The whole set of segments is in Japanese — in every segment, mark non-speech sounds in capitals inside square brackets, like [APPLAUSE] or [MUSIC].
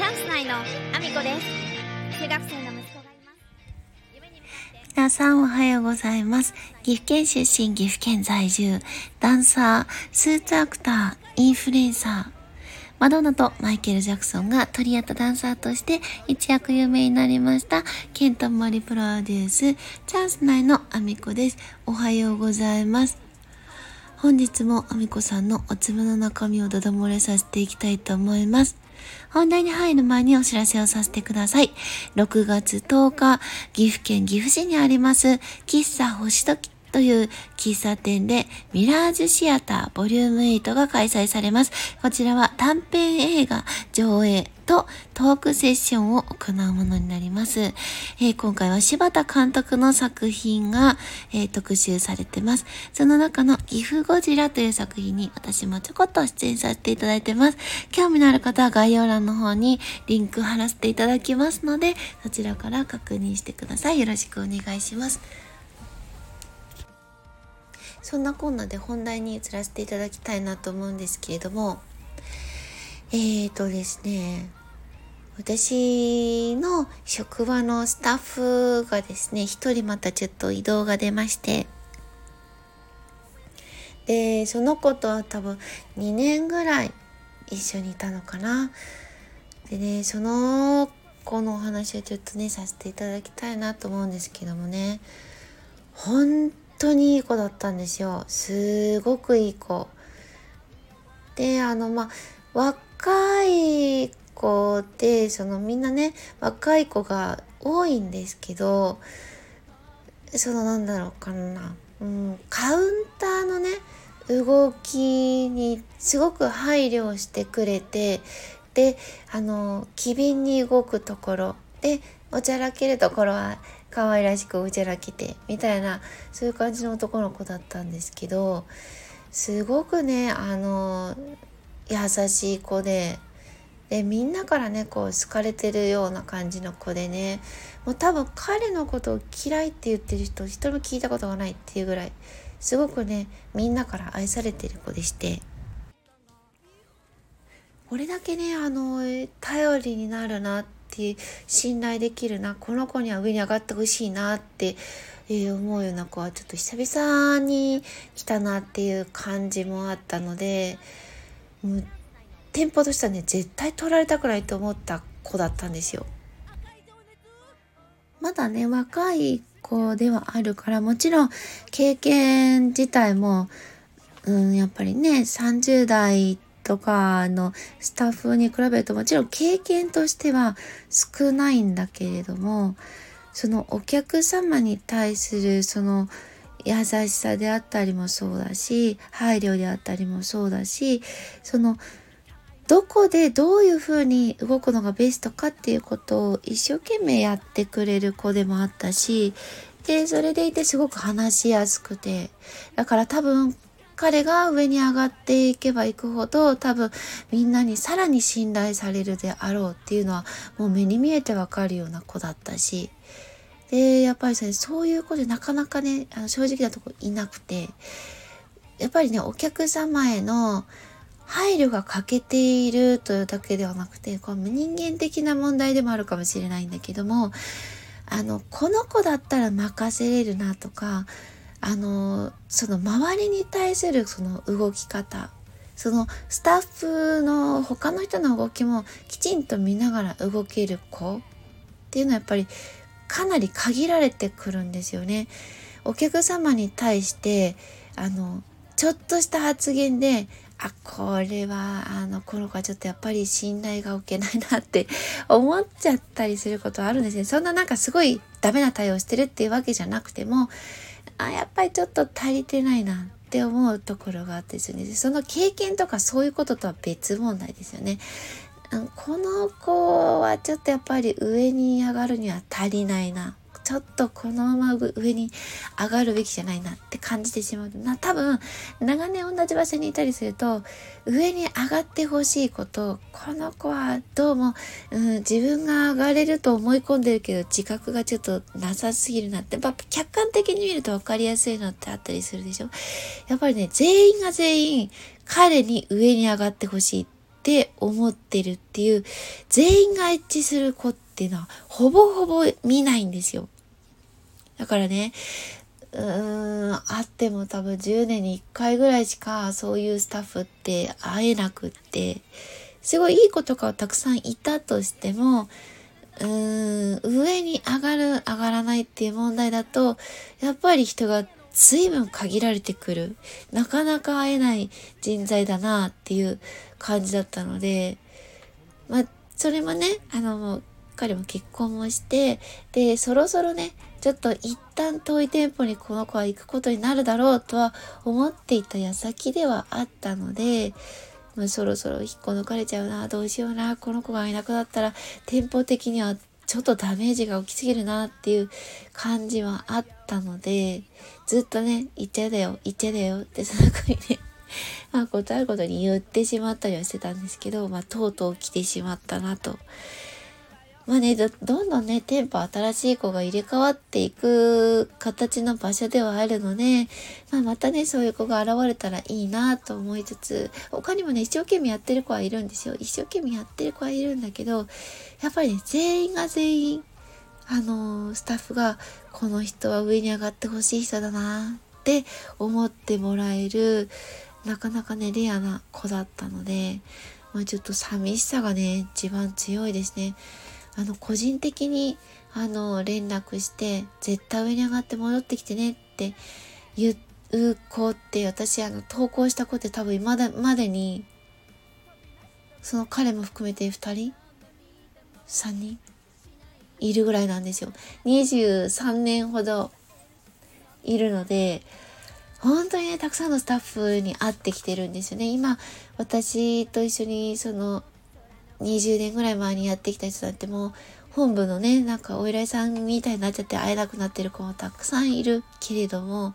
チャンス内のアミコです中学生の息子がいます夢にかって皆さんおはようございます。岐阜県出身、岐阜県在住、ダンサー、スーツアクター、インフルエンサー。マドンナとマイケル・ジャクソンが取り合ったダンサーとして一躍有名になりました、ケント・モリプロデュース、チャンス内のアミコです。おはようございます。本日もアミコさんのお粒の中身をダダ漏れさせていきたいと思います。本題に入る前にお知らせをさせてください。6月10日、岐阜県岐阜市にあります、喫茶星時という喫茶店でミラージュシアターボリューム8が開催されます。こちらは短編映画上映とトークセッションを行うものになります。えー今回は柴田監督の作品が、えー特集されてます。その中の岐阜ゴジラという作品に私もちょこっと出演させていただいてます。興味のある方は概要欄の方にリンク貼らせていただきますので、そちらから確認してください。よろしくお願いします。そんなこんなで本題に移らせていただきたいなと思うんですけれども、えーとですね、私の職場のスタッフがですね、一人またちょっと移動が出まして、で、その子とは多分2年ぐらい一緒にいたのかな。でね、その子のお話をちょっとね、させていただきたいなと思うんですけどもね、本当にいい子だったんですよ。すごくいい子。で、あの、まあ、若い子で、そのみんなね、若い子が多いんですけど、そのなんだろうかな、うん、カウンターのね、動きにすごく配慮してくれて、で、あの、機敏に動くところ、で、おちゃらけるところは可愛らしくおちゃらけて、みたいな、そういう感じの男の子だったんですけど、すごくね、あの、優しい子で、でみんなからねこう好かれてるような感じの子でねもう多分彼のことを嫌いって言ってる人一人も聞いたことがないっていうぐらいすごくねみんなから愛されてる子でして。これだけねあの頼りになるなっって信頼できるなこの子には上に上がってほしいなってえー思うような子はちょっと久々に来たなっていう感じもあったのでもう店舗としてはね絶対取られたくないと思った子だったんですよ。まだね若い子ではあるからもちろん経験自体も、うん、やっぱりね30代とかのスタッフに比べるともちろん経験としては少ないんだけれどもそのお客様に対するその優しさであったりもそうだし配慮であったりもそうだしそのどこでどういうふうに動くのがベストかっていうことを一生懸命やってくれる子でもあったしでそれでいてすごく話しやすくてだから多分彼が上に上がっていけばいくほど多分みんなにさらに信頼されるであろうっていうのはもう目に見えてわかるような子だったし。でやっぱりそれそういう子でなかなかねあの正直なとこいなくて。やっぱりねお客様への配慮が欠けているというだけではなくてこう人間的な問題でもあるかもしれないんだけどもあのこの子だったら任せれるなとかあのその周りに対するその動き方そのスタッフの他の人の動きもきちんと見ながら動ける子っていうのはやっぱりかなり限られてくるんですよね。お客様に対してあのちょっとした発言であこれはあのこの子はちょっとやっぱり信頼が置けないなって [LAUGHS] 思っちゃったりすることはあるんですね。そんななんかすごいダメな対応してるっていうわけじゃなくてもあやっぱりちょっと足りてないなって思うところがあってですねその経験とかそういうこととは別問題ですよね。この子はちょっとやっぱり上に上がるには足りないな。ちょっとこのまま上に上がるべきじゃないなって感じてしまうな。多分長年同じ場所にいたりすると上に上がってほしいことこの子はどうも、うん、自分が上がれると思い込んでるけど自覚がちょっとなさすぎるなって。やっぱ客観的に見ると分かりやすいのってあったりするでしょ。やっぱりね全員が全員彼に上に上がってほしいっって思ってるっていう、全員が一致する子っていうのは、ほぼほぼ見ないんですよ。だからね、うーん、あっても多分10年に1回ぐらいしかそういうスタッフって会えなくって、すごいいい子とかはたくさんいたとしても、うーん、上に上がる、上がらないっていう問題だと、やっぱり人が随分限られてくる。なかなか会えない人材だなっていう感じだったので、まあ、それもね、あの、もう彼も結婚もして、で、そろそろね、ちょっと一旦遠い店舗にこの子は行くことになるだろうとは思っていた矢先ではあったので、まあ、そろそろ引っこ抜かれちゃうな、どうしような、この子がいなくなったら店舗的にはちょっとダメージが起きすぎるなっていう感じはあったので、ずっとね、行っちゃうだよ、行っちゃうだよってその子にね、[LAUGHS] まあ答えることに言ってしまったりはしてたんですけど、まあとうとう来てしまったなとまあねど、どんどんね、店舗新しい子が入れ替わっていく形の場所ではあるので、まあ、またね、そういう子が現れたらいいなと思いつつ、他にもね、一生懸命やってる子はいるんですよ。一生懸命やってる子はいるんだけど、やっぱりね、全員が全員、あのー、スタッフが、この人は上に上がってほしい人だなって思ってもらえる、なかなかね、レアな子だったので、まあ、ちょっと寂しさがね、一番強いですね。あの個人的にあの連絡して絶対上に上がって戻ってきてねって言う子って私あの投稿した子って多分今だまでにその彼も含めて2人？3人？いるぐらいなんですよ。23年ほどいるので本当にねたくさんのスタッフに会ってきてるんですよね。今私と一緒にその20年ぐらい前にやってきた人だってもう本部のね、なんかお依頼さんみたいになっちゃって会えなくなってる子もたくさんいるけれども、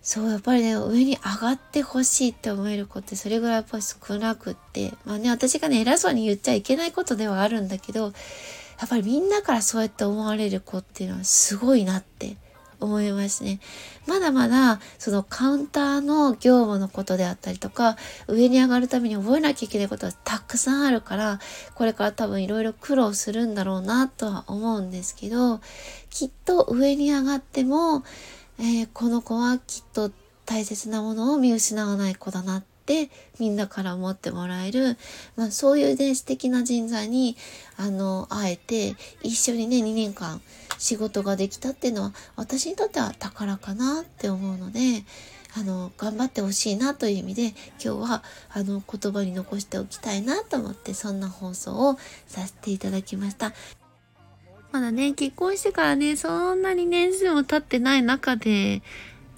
そう、やっぱりね、上に上がってほしいって思える子ってそれぐらいやっぱり少なくって、まあね、私がね、偉そうに言っちゃいけないことではあるんだけど、やっぱりみんなからそうやって思われる子っていうのはすごいなって思いますね。まだまだそのカウンターの業務のことであったりとか上に上がるために覚えなきゃいけないことはたくさんあるからこれから多分いろいろ苦労するんだろうなとは思うんですけどきっと上に上がっても、えー、この子はきっと大切なものを見失わない子だなってみんなから思ってもらえる、まあ、そういう伝素的な人材にあの会えて一緒にね2年間仕事ができたっていうのは私にとっては宝かなって思うのであの頑張ってほしいなという意味で今日はあの言葉に残しておきたいなと思ってそんな放送をさせていただきました。まだね結婚してからねそんなに年数も経ってない中で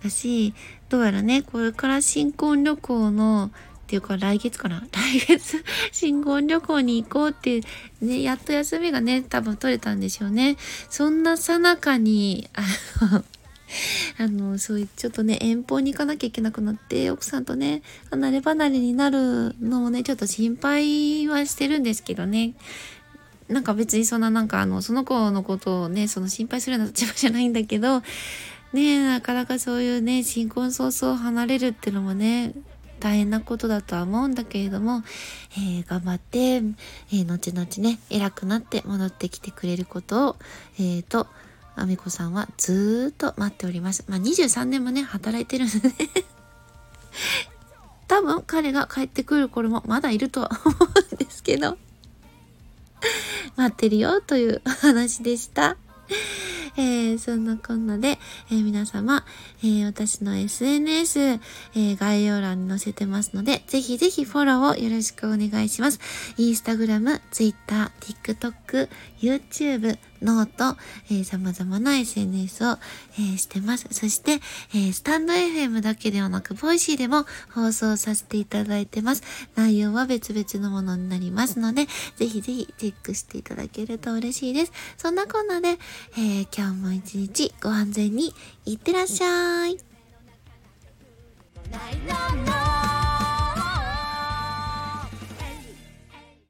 だしどうやらねこれから新婚旅行のっていうか来月かな？[LAUGHS] 来月新婚旅行に行こうってね、やっと休みがね、多分取れたんでしょうね。そんなさなかに、あの、[LAUGHS] あの、そういう、ちょっとね、遠方に行かなきゃいけなくなって、奥さんとね、離れ離れになるのもね、ちょっと心配はしてるんですけどね。なんか別にそんななんかあの、その子のことをね、その心配するような立場じゃないんだけど、ねなかなかそういうね、新婚早々離れるってのもね、大変なことだとは思うんだけれども、えー、頑張って、えー、後々ね、偉くなって戻ってきてくれることを、えー、と、あみこさんはずっと待っております。まあ、23年もね、働いてるので [LAUGHS] 多分彼が帰ってくる頃もまだいるとは思うんですけど [LAUGHS] 待ってるよという話でした。えー、そんなこんなで、えー、皆様、えー、私の SNS、えー、概要欄に載せてますので、ぜひぜひフォローをよろしくお願いします。インスタグラム、ツイッター、TikTok、YouTube、 note、えー、様々な SNS を、えー、してます。そして、えー、 stand FM だけではなく、 Voicy でも放送させていただいてます。内容は別々のものになりますので、ぜひぜひチェックしていただけると嬉しいです。そんなこんなで、え、今日も一日ご安全にいってらっしゃい。